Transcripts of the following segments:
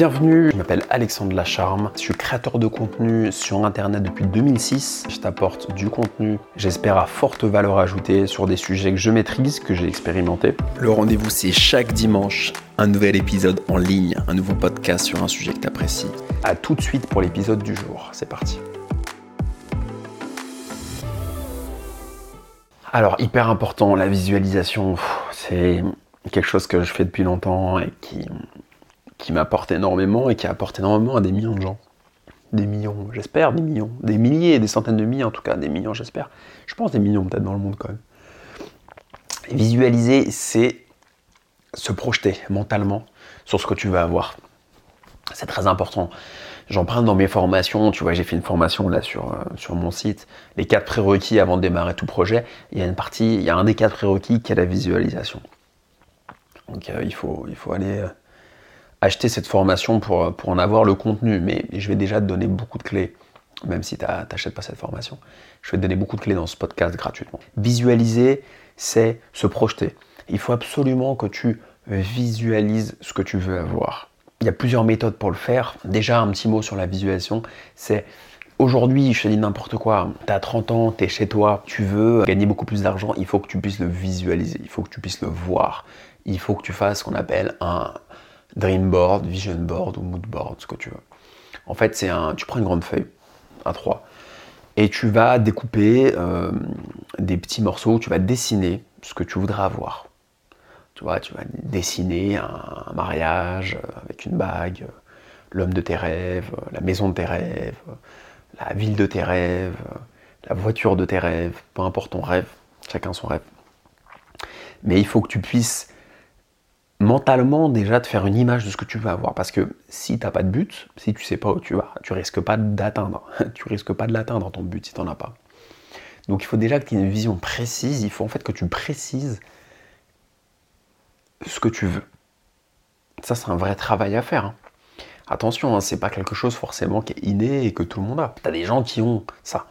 Bienvenue, je m'appelle Alexandre Lacharme, je suis créateur de contenu sur internet depuis 2006. Je t'apporte du contenu, j'espère à forte valeur ajoutée sur des sujets que je maîtrise, que j'ai expérimenté. Le rendez-vous c'est chaque dimanche, un nouvel épisode en ligne, un nouveau podcast sur un sujet que tu apprécies. A tout de suite pour l'épisode du jour, c'est parti. Alors hyper important, la visualisation, c'est quelque chose que je fais depuis longtemps et qui, qui m'apporte énormément et qui apporte énormément à des millions de gens. Des millions, j'espère, des millions. Des milliers, des centaines de milliers en tout cas, des millions, j'espère. Je pense des millions peut-être dans le monde quand même. visualiser, c'est se projeter mentalement sur ce que tu veux avoir. C'est très important. J'emprunte dans mes formations, tu vois, j'ai fait une formation là sur, euh, sur mon site, les quatre prérequis avant de démarrer tout projet. Il y a une partie, il y a un des quatre prérequis qui est la visualisation. Donc euh, il, faut, il faut aller euh, acheter cette formation pour, pour en avoir le contenu. Mais je vais déjà te donner beaucoup de clés, même si tu n'achètes pas cette formation. Je vais te donner beaucoup de clés dans ce podcast gratuitement. Visualiser, c'est se projeter. Il faut absolument que tu visualises ce que tu veux avoir. Il y a plusieurs méthodes pour le faire. Déjà, un petit mot sur la visualisation, c'est Aujourd'hui, je te dis n'importe quoi, tu as 30 ans, tu es chez toi, tu veux gagner beaucoup plus d'argent, il faut que tu puisses le visualiser, il faut que tu puisses le voir. Il faut que tu fasses ce qu'on appelle un dream board, vision board ou mood board, ce que tu veux. En fait, c'est un, tu prends une grande feuille, à 3, et tu vas découper euh, des petits morceaux, tu vas dessiner ce que tu voudrais avoir. Tu vois, tu vas dessiner un, mariage avec une bague, l'homme de tes rêves, la maison de tes rêves, la ville de tes rêves, la voiture de tes rêves, peu importe ton rêve, chacun son rêve. Mais il faut que tu puisses mentalement déjà te faire une image de ce que tu veux avoir. Parce que si tu n'as pas de but, si tu sais pas où tu vas, tu risques pas d'atteindre. tu risques pas de l'atteindre ton but si tu n'en as pas. Donc il faut déjà que tu aies une vision précise, il faut en fait que tu précises ce que tu veux. Ça, c'est un vrai travail à faire. Hein. Attention, hein, c'est pas quelque chose forcément qui est inné et que tout le monde a. Tu as des gens qui ont ça,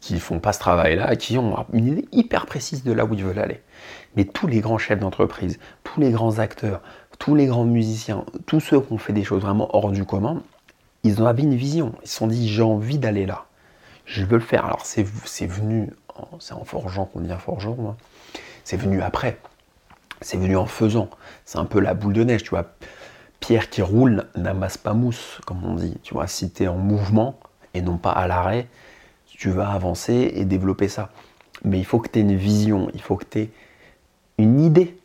qui font pas ce travail-là, qui ont une idée hyper précise de là où ils veulent aller. Mais tous les grands chefs d'entreprise, tous les grands acteurs, tous les grands musiciens, tous ceux qui ont fait des choses vraiment hors du commun, ils ont avait une vision. Ils se sont dit j'ai envie d'aller là. Je veux le faire. Alors c'est venu, c'est en forgeant qu'on devient forgeron. Hein. C'est venu après. C'est venu en faisant. C'est un peu la boule de neige, tu vois. Pierre qui roule n'amasse pas mousse, comme on dit. Tu vois, si tu es en mouvement et non pas à l'arrêt, tu vas avancer et développer ça. Mais il faut que tu aies une vision, il faut que tu aies une idée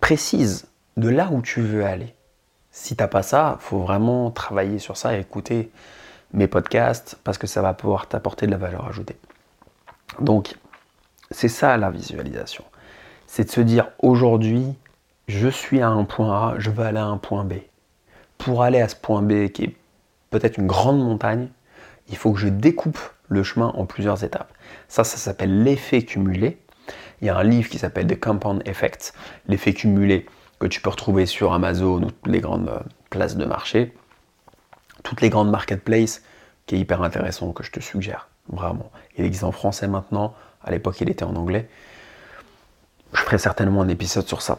précise de là où tu veux aller. Si tu n'as pas ça, faut vraiment travailler sur ça et écouter mes podcasts parce que ça va pouvoir t'apporter de la valeur ajoutée. Donc, c'est ça la visualisation. C'est de se dire aujourd'hui, je suis à un point A, je veux aller à un point B. Pour aller à ce point B qui est peut-être une grande montagne, il faut que je découpe le chemin en plusieurs étapes. Ça, ça s'appelle l'effet cumulé. Il y a un livre qui s'appelle The Compound Effect, l'effet cumulé, que tu peux retrouver sur Amazon ou toutes les grandes euh, places de marché, toutes les grandes marketplaces, qui est hyper intéressant, que je te suggère, vraiment. Il existe en français maintenant, à l'époque il était en anglais. Je ferai certainement un épisode sur ça.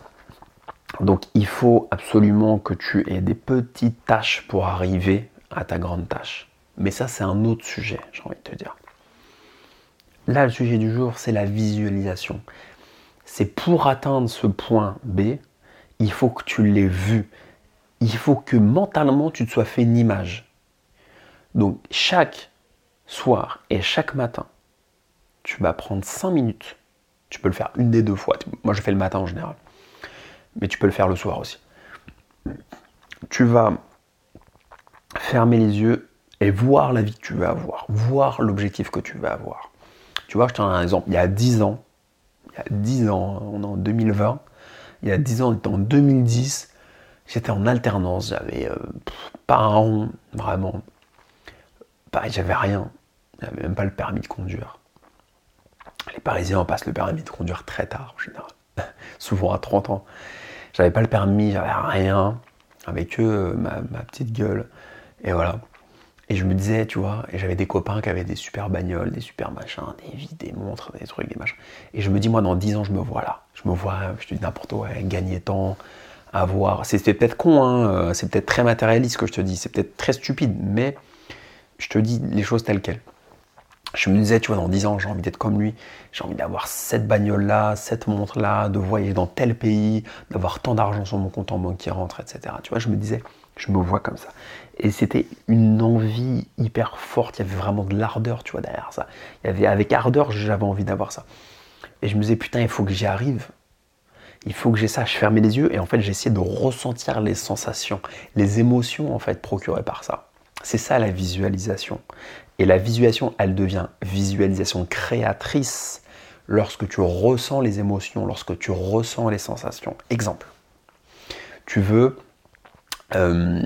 Donc il faut absolument que tu aies des petites tâches pour arriver à ta grande tâche. Mais ça, c'est un autre sujet, j'ai envie de te dire. Là, le sujet du jour, c'est la visualisation. C'est pour atteindre ce point B, il faut que tu l'aies vu. Il faut que mentalement, tu te sois fait une image. Donc, chaque soir et chaque matin, tu vas prendre 5 minutes. Tu peux le faire une des deux fois. Moi, je fais le matin en général. Mais tu peux le faire le soir aussi. Tu vas fermer les yeux et voir la vie que tu veux avoir, voir l'objectif que tu veux avoir. Tu vois, je te donne un exemple. Il y a 10 ans, il y a 10 ans, on est en 2020, il y a 10 ans, on était en 2010, j'étais en alternance, j'avais euh, pas un rond, vraiment. J'avais rien. J'avais même pas le permis de conduire. Les Parisiens passent le permis de conduire très tard en général, souvent à 30 ans. J'avais pas le permis, j'avais rien. Avec eux, ma, ma petite gueule. Et voilà. Et je me disais, tu vois, et j'avais des copains qui avaient des super bagnoles, des super machins, des vies, des montres, des trucs, des machins. Et je me dis, moi, dans 10 ans, je me vois là. Je me vois, je te dis n'importe quoi, gagner tant, avoir. C'était peut-être con, hein, c'est peut-être très matérialiste ce que je te dis, c'est peut-être très stupide, mais je te dis les choses telles quelles. Je me disais, tu vois, dans 10 ans, j'ai envie d'être comme lui, j'ai envie d'avoir cette bagnole-là, cette montre-là, de voyager dans tel pays, d'avoir tant d'argent sur mon compte en banque qui rentre, etc. Tu vois, je me disais, je me vois comme ça. Et c'était une envie hyper forte, il y avait vraiment de l'ardeur, tu vois, derrière ça. Il y avait, avec ardeur, j'avais envie d'avoir ça. Et je me disais, putain, il faut que j'y arrive. Il faut que j'ai ça. Je fermais les yeux et en fait, j'essayais de ressentir les sensations, les émotions, en fait, procurées par ça. C'est ça la visualisation. Et la visualisation, elle devient visualisation créatrice lorsque tu ressens les émotions, lorsque tu ressens les sensations. Exemple, tu veux... Euh,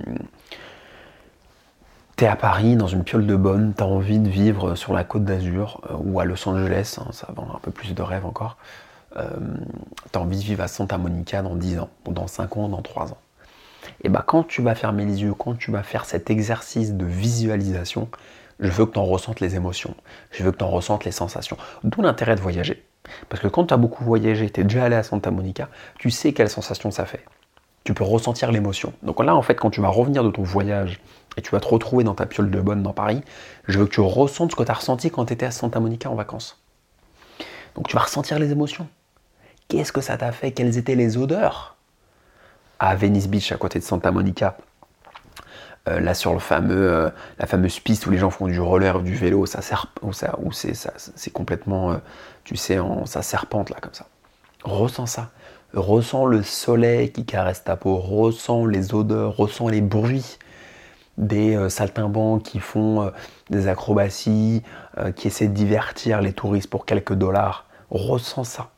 tu es à Paris, dans une piole de bonne, tu as envie de vivre sur la côte d'Azur euh, ou à Los Angeles, hein, ça vend un peu plus de rêve encore. Euh, tu as envie de vivre à Santa Monica dans 10 ans, ou dans 5 ans, dans 3 ans et bah quand tu vas fermer les yeux, quand tu vas faire cet exercice de visualisation, je veux que tu en ressentes les émotions, je veux que tu en ressentes les sensations. D'où l'intérêt de voyager. Parce que quand tu as beaucoup voyagé, tu es déjà allé à Santa Monica, tu sais quelle sensation ça fait. Tu peux ressentir l'émotion. Donc là, en fait, quand tu vas revenir de ton voyage et tu vas te retrouver dans ta piole de bonne dans Paris, je veux que tu ressentes ce que tu as ressenti quand tu étais à Santa Monica en vacances. Donc tu vas ressentir les émotions. Qu'est-ce que ça t'a fait? Quelles étaient les odeurs? À Venice Beach, à côté de Santa Monica. Euh, là sur le fameux, euh, la fameuse piste où les gens font du roller ou du vélo, ça où, ça, où c'est, c'est complètement, euh, tu sais, ça serpente là comme ça. Ressens ça. Ressens le soleil qui caresse ta peau. Ressens les odeurs. Ressens les bruits des saltimbanques qui font des acrobaties, qui essaient de divertir les touristes pour quelques dollars. Ressens ça.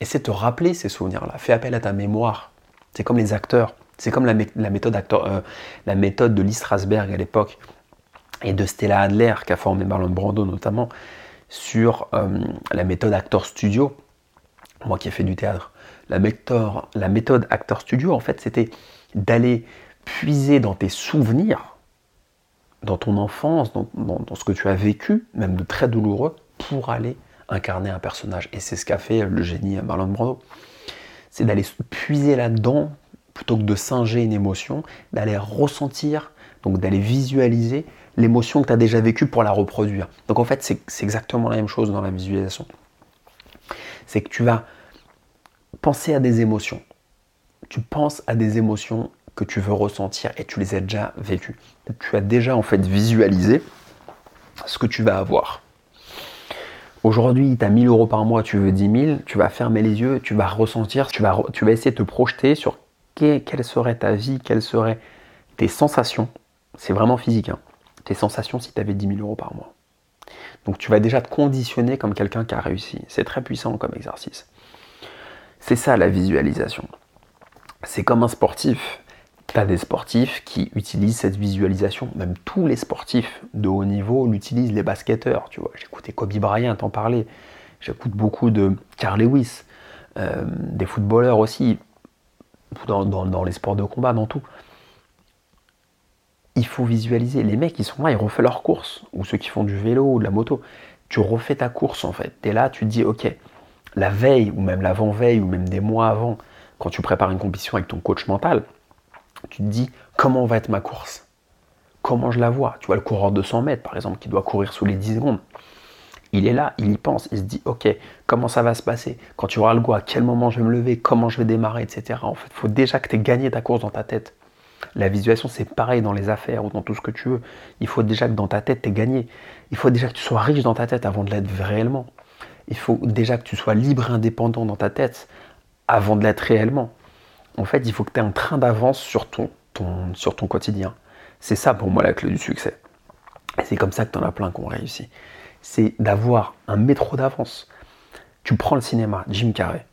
Essaie de te rappeler ces souvenirs-là. Fais appel à ta mémoire. C'est comme les acteurs. C'est comme la, euh, méthode de Lee Strasberg à l'époque et de Stella Adler qui a formé Marlon Brando notamment sur euh, la méthode acteur studio. Moi qui ai fait du théâtre, la méthode, acteur studio en fait c'était d'aller puiser dans tes souvenirs, dans ton enfance, dans, dans, ce que tu as vécu, même de très douloureux, pour aller incarner un personnage. Et c'est ce qu'a fait le génie Marlon Brando c'est d'aller puiser là-dedans plutôt que de singer une émotion, d'aller ressentir, donc d'aller visualiser l'émotion que tu as déjà vécue pour la reproduire. Donc en fait, c'est exactement la même chose dans la visualisation. C'est que tu vas penser à des émotions. Tu penses à des émotions que tu veux ressentir et tu les as déjà vécues. Tu as déjà en fait visualisé ce que tu vas avoir. Aujourd'hui, tu as 1000 euros par mois, tu veux 10 000, tu vas fermer les yeux, tu vas ressentir, tu vas, tu vas essayer de te projeter sur quelle serait ta vie, quelles seraient tes sensations. C'est vraiment physique, hein. tes sensations si tu avais 10 000 euros par mois. Donc tu vas déjà te conditionner comme quelqu'un qui a réussi. C'est très puissant comme exercice. C'est ça la visualisation. C'est comme un sportif tu des sportifs qui utilisent cette visualisation, même tous les sportifs de haut niveau l'utilisent, les basketteurs, tu vois. J'écoutais Kobe Bryant en parler, j'écoute beaucoup de Carl Lewis, euh, des footballeurs aussi, dans, les sports de combat, dans tout. Il faut visualiser. Les mecs, ils sont là, ils refont leur course, ou ceux qui font du vélo ou de la moto. Tu refais ta course en fait. Tu es là, tu te dis, ok, la veille, ou même l'avant-veille, ou même des mois avant, quand tu prépares une compétition avec ton coach mental, tu te dis comment va être ma course? Comment je la vois? Tu vois le coureur de 100 mètres par exemple qui doit courir sous les 10 secondes. Il est là, il y pense, il se dit ok, comment ça va se passer? Quand tu auras le goût, à quel moment je vais me lever, comment je vais démarrer, etc. En fait, il faut déjà que tu aies gagné ta course dans ta tête. La visualisation, c'est pareil dans les affaires ou dans tout ce que tu veux. Il faut déjà que dans ta tête, tu aies gagné. Il faut déjà que tu sois riche dans ta tête avant de l'être réellement. Il faut déjà que tu sois libre et indépendant dans ta tête avant de l'être réellement en fait, il faut que tu aies un train d'avance sur ton, quotidien. C'est ça pour moi la clé du succès. Et c'est comme ça que tu en as plein qui ont réussi. C'est d'avoir un métro d'avance. Tu prends le cinéma, Jim Carrey.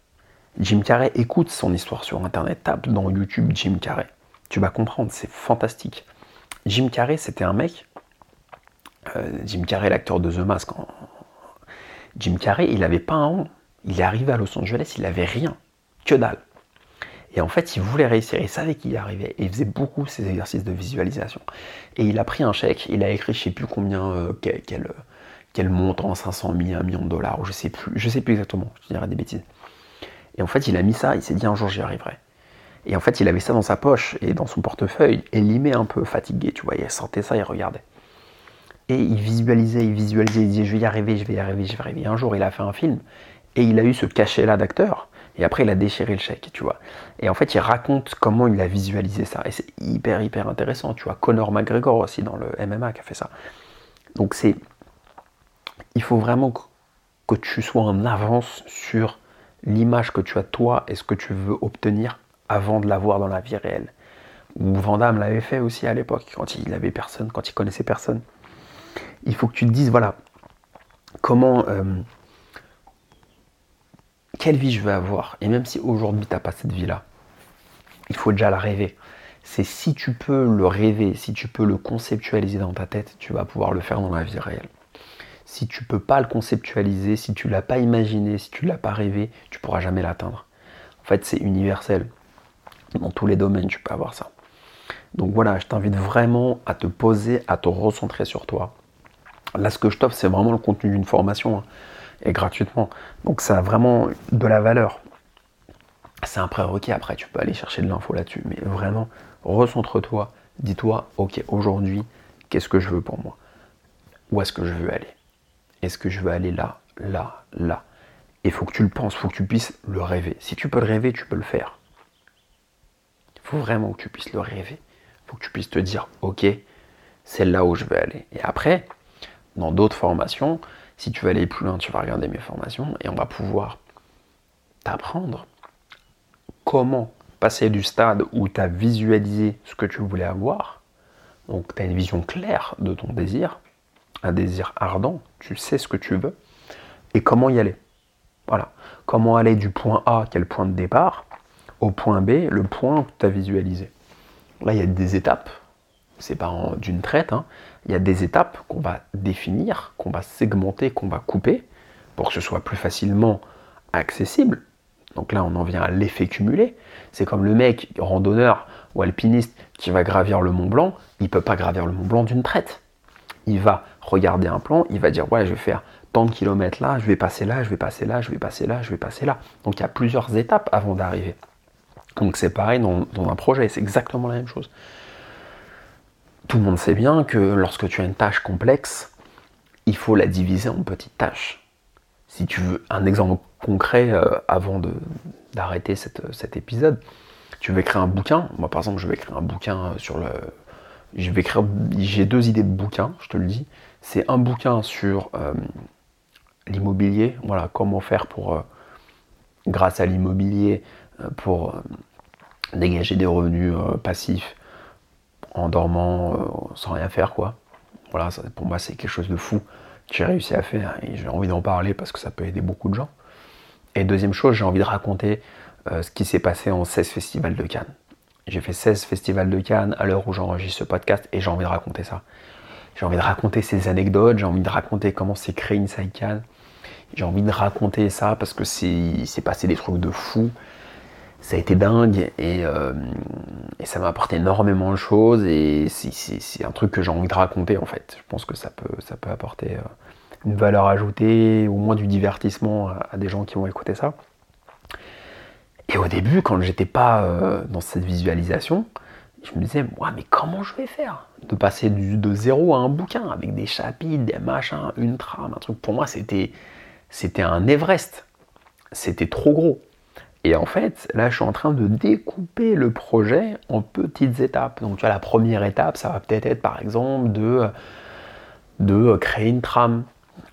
Jim Carrey écoute son histoire sur Internet, tape dans YouTube Jim Carrey. Tu vas comprendre, c'est fantastique. Jim Carrey, c'était un mec. Euh, Jim Carrey, l'acteur de The Mask. Jim Carrey, il n'avait pas un rond. Il est arrivé à Los Angeles, il n'avait rien. Que dalle. Et en fait, il voulait réussir, il savait qu'il y arrivait. Et il faisait beaucoup ces exercices de visualisation. Et il a pris un chèque, il a écrit je sais plus combien, euh, quel, quel, montant, 500 000, 1 million de dollars, ou je sais plus, je sais plus exactement, je dirais des bêtises. Et en fait, il a mis ça, il s'est dit un jour j'y arriverai. Et en fait, il avait ça dans sa poche et dans son portefeuille, et limé un peu fatigué, tu vois. Il sentait ça, il regardait. Et il visualisait, il visualisait, il disait je vais y arriver, je vais y arriver, je vais y arriver. Un jour, il a fait un film et il a eu ce cachet-là d'acteur. Et après, il a déchiré le chèque, tu vois. Et en fait, il raconte comment il a visualisé ça. Et c'est hyper, hyper intéressant, tu vois. Conor McGregor aussi dans le MMA qui a fait ça. Donc c'est... Il faut vraiment que tu sois en avance sur l'image que tu as toi et ce que tu veux obtenir avant de l'avoir dans la vie réelle. Ou Vandame l'avait fait aussi à l'époque, quand il avait personne, quand il connaissait personne. Il faut que tu te dises, voilà, comment... Euh, quelle vie je veux avoir. Et même si aujourd'hui tu n'as pas cette vie-là, il faut déjà la rêver. C'est si tu peux le rêver, si tu peux le conceptualiser dans ta tête, tu vas pouvoir le faire dans la vie réelle. Si tu peux pas le conceptualiser, si tu l'as pas imaginé, si tu l'as pas rêvé, tu pourras jamais l'atteindre. En fait, c'est universel. Dans tous les domaines, tu peux avoir ça. Donc voilà, je t'invite vraiment à te poser, à te recentrer sur toi. Là, ce que je t'offre, c'est vraiment le contenu d'une formation. Hein et gratuitement. Donc ça a vraiment de la valeur. C'est un prérequis, après tu peux aller chercher de l'info là-dessus, mais vraiment, recentre-toi, dis-toi, ok, aujourd'hui, qu'est-ce que je veux pour moi? Où est-ce que je veux aller? Est-ce que je veux aller là, là, là? Il faut que tu le penses, il faut que tu puisses le rêver. Si tu peux le rêver, tu peux le faire. Il faut vraiment que tu puisses le rêver. Il faut que tu puisses te dire, ok, c'est là où je veux aller. Et après, dans d'autres formations, si tu veux aller plus loin, tu vas regarder mes formations et on va pouvoir t'apprendre comment passer du stade où tu as visualisé ce que tu voulais avoir, donc tu as une vision claire de ton désir, un désir ardent, tu sais ce que tu veux, et comment y aller. Voilà. Comment aller du point A, le point de départ, au point B, le point que tu as visualisé. Là, il y a des étapes, c'est pas d'une traite, hein il y a des étapes qu'on va définir, qu'on va segmenter, qu'on va couper, pour que ce soit plus facilement accessible. Donc là, on en vient à l'effet cumulé. C'est comme le mec randonneur ou alpiniste qui va gravir le Mont Blanc, il ne peut pas gravir le Mont Blanc d'une traite. Il va regarder un plan, il va dire ouais, je vais faire tant de kilomètres là, je vais passer là, je vais passer là, je vais passer là, je vais passer là. Donc il y a plusieurs étapes avant d'arriver. Donc c'est pareil dans un projet, c'est exactement la même chose tout le monde sait bien que lorsque tu as une tâche complexe, il faut la diviser en petites tâches. Si tu veux un exemple concret euh, avant d'arrêter cet épisode, tu veux écrire un bouquin. Moi, par exemple, je vais écrire un bouquin sur le. Je vais écrire. J'ai deux idées de bouquins, je te le dis. C'est un bouquin sur euh, l'immobilier. Voilà, comment faire pour, euh, grâce à l'immobilier, pour dégager des revenus passifs en dormant, euh, sans rien faire, quoi. Voilà, pour moi, c'est quelque chose de fou que j'ai réussi à faire et j'ai envie d'en parler parce que ça peut aider beaucoup de gens. Et deuxième chose, j'ai envie de raconter euh, ce qui s'est passé en 16 festivals de Cannes. J'ai fait 16 festivals de Cannes à l'heure où j'enregistre ce podcast et j'ai envie de raconter ça. J'ai envie de raconter ces anecdotes, j'ai envie de raconter comment s'est créé Inside Cannes. J'ai envie de raconter ça parce que c'est passé des trucs de fou ça a été dingue euh, et, ça m'a apporté énormément de choses et c'est un truc que j'ai envie de raconter en fait. Je pense que ça peut, apporter euh, une valeur ajoutée, au moins du divertissement à, des gens qui vont écouter ça. Et au début, quand j'étais pas euh, dans cette visualisation, je me disais, mais comment je vais faire De passer de zéro à un bouquin avec des chapitres, des machins, une trame, un truc? Pour moi, c'était un Everest. C'était trop gros. Et en fait, là, je suis en train de découper le projet en petites étapes. Donc, tu vois, la première étape, ça va peut-être être, par exemple, de, de créer une trame,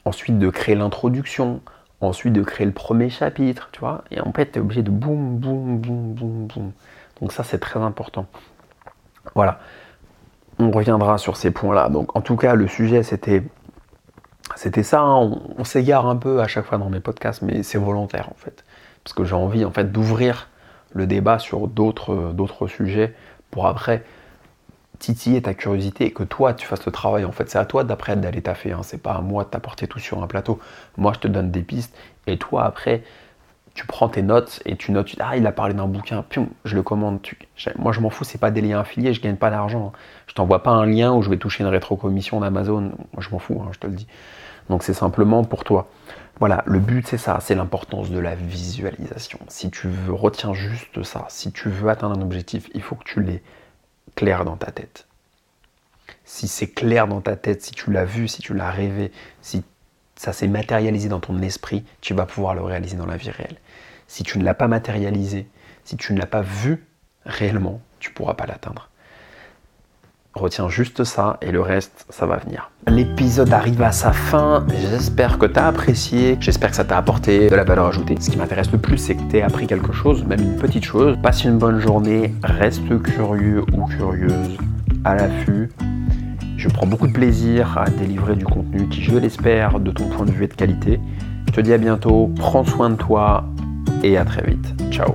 ensuite de créer l'introduction, ensuite de créer le premier chapitre, tu vois. Et en fait, tu es obligé de boum, boum, boum, boum, boum. Donc, ça, c'est très important. Voilà. On reviendra sur ces points-là. Donc, en tout cas, le sujet, c'était. C'était ça, hein. on, on s'égare un peu à chaque fois dans mes podcasts, mais c'est volontaire en fait parce que j'ai envie en fait d'ouvrir le débat sur d'autres, d'autres sujets pour après titiller ta curiosité et que toi tu fasses le travail. En fait, c'est à toi d'après d'aller taffer, hein. c'est pas à moi de t'apporter tout sur un plateau. Moi, je te donne des pistes et toi après tu prends tes notes et tu notes, ah il a parlé d'un bouquin, pium, je le commande. moi je m'en fous, c'est pas des liens affiliés, je gagne pas d'argent. Hein. Je t'envoie pas un lien où je vais toucher une rétrocommission d'Amazon, moi je m'en fous, hein, je te le dis. Donc c'est simplement pour toi. Voilà, le but c'est ça, c'est l'importance de la visualisation. Si tu veux, retiens juste ça. Si tu veux atteindre un objectif, il faut que tu l'aies clair dans ta tête. Si c'est clair dans ta tête, si tu l'as vu, si tu l'as rêvé, si ça s'est matérialisé dans ton esprit, tu vas pouvoir le réaliser dans la vie réelle. Si tu ne l'as pas matérialisé, si tu ne l'as pas vu réellement, tu ne pourras pas l'atteindre. Retiens juste ça et le reste, ça va venir. L'épisode arrive à sa fin. J'espère que tu apprécié. J'espère que ça t'a apporté de la valeur ajoutée. Ce qui m'intéresse le plus, c'est que tu appris quelque chose, même une petite chose. Passe une bonne journée. Reste curieux ou curieuse à l'affût. Je prends beaucoup de plaisir à délivrer du contenu qui, je l'espère, de ton point de vue est de qualité. Je te dis à bientôt. Prends soin de toi et à très vite. Ciao